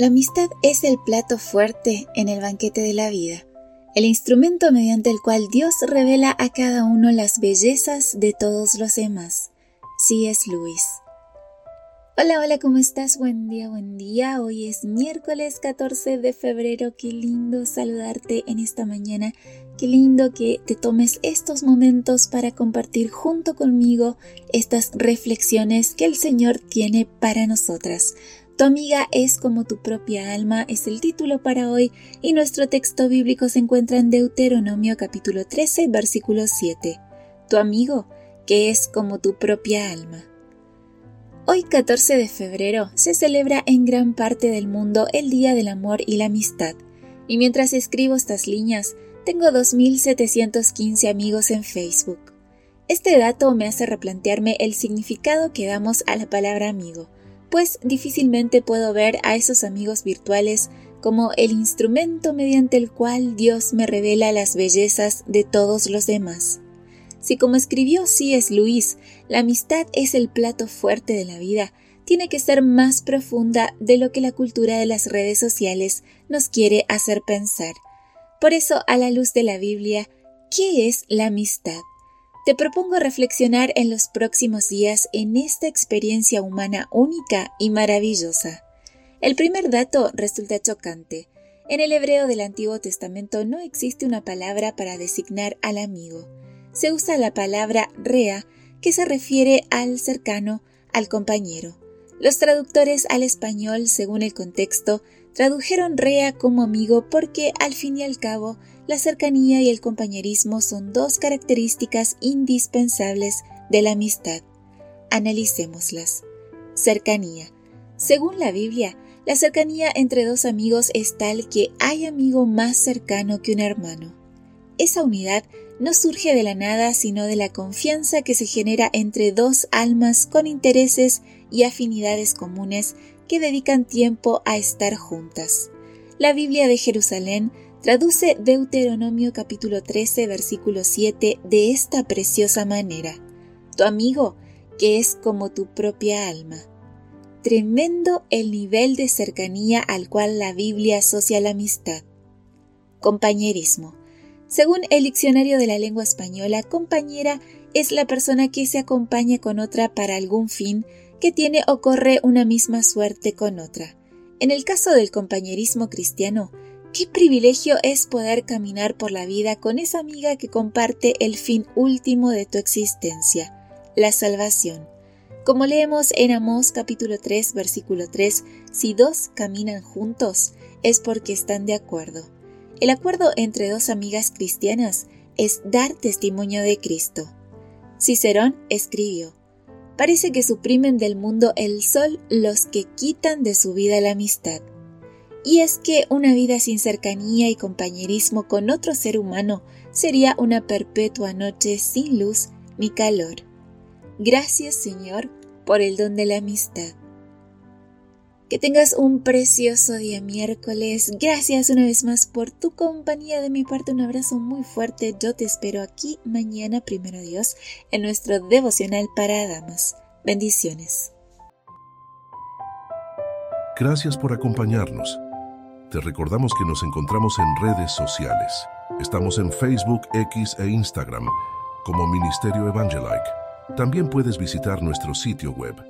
La amistad es el plato fuerte en el banquete de la vida, el instrumento mediante el cual Dios revela a cada uno las bellezas de todos los demás. Sí es Luis. Hola, hola, ¿cómo estás? Buen día, buen día. Hoy es miércoles 14 de febrero. Qué lindo saludarte en esta mañana. Qué lindo que te tomes estos momentos para compartir junto conmigo estas reflexiones que el Señor tiene para nosotras. Tu amiga es como tu propia alma es el título para hoy y nuestro texto bíblico se encuentra en Deuteronomio capítulo 13 versículo 7. Tu amigo que es como tu propia alma. Hoy 14 de febrero se celebra en gran parte del mundo el Día del Amor y la Amistad y mientras escribo estas líneas tengo 2.715 amigos en Facebook. Este dato me hace replantearme el significado que damos a la palabra amigo pues difícilmente puedo ver a esos amigos virtuales como el instrumento mediante el cual Dios me revela las bellezas de todos los demás. Si como escribió C.S. Luis, la amistad es el plato fuerte de la vida, tiene que ser más profunda de lo que la cultura de las redes sociales nos quiere hacer pensar. Por eso, a la luz de la Biblia, ¿qué es la amistad? Te propongo reflexionar en los próximos días en esta experiencia humana única y maravillosa. El primer dato resulta chocante. En el hebreo del Antiguo Testamento no existe una palabra para designar al amigo. Se usa la palabra rea, que se refiere al cercano, al compañero. Los traductores al español, según el contexto, tradujeron rea como amigo porque, al fin y al cabo, la cercanía y el compañerismo son dos características indispensables de la amistad. Analicémoslas. Cercanía. Según la Biblia, la cercanía entre dos amigos es tal que hay amigo más cercano que un hermano. Esa unidad no surge de la nada, sino de la confianza que se genera entre dos almas con intereses y afinidades comunes que dedican tiempo a estar juntas. La Biblia de Jerusalén Traduce Deuteronomio capítulo 13 versículo 7 de esta preciosa manera. Tu amigo, que es como tu propia alma. Tremendo el nivel de cercanía al cual la Biblia asocia la amistad. Compañerismo. Según el diccionario de la lengua española, compañera es la persona que se acompaña con otra para algún fin que tiene o corre una misma suerte con otra. En el caso del compañerismo cristiano, Qué privilegio es poder caminar por la vida con esa amiga que comparte el fin último de tu existencia, la salvación. Como leemos en Amós capítulo 3 versículo 3, si dos caminan juntos es porque están de acuerdo. El acuerdo entre dos amigas cristianas es dar testimonio de Cristo. Cicerón escribió, Parece que suprimen del mundo el sol los que quitan de su vida la amistad. Y es que una vida sin cercanía y compañerismo con otro ser humano sería una perpetua noche sin luz ni calor. Gracias Señor por el don de la amistad. Que tengas un precioso día miércoles. Gracias una vez más por tu compañía. De mi parte un abrazo muy fuerte. Yo te espero aquí mañana, primero Dios, en nuestro devocional para damas. Bendiciones. Gracias por acompañarnos. Te recordamos que nos encontramos en redes sociales. Estamos en Facebook, X e Instagram como Ministerio Evangelike. También puedes visitar nuestro sitio web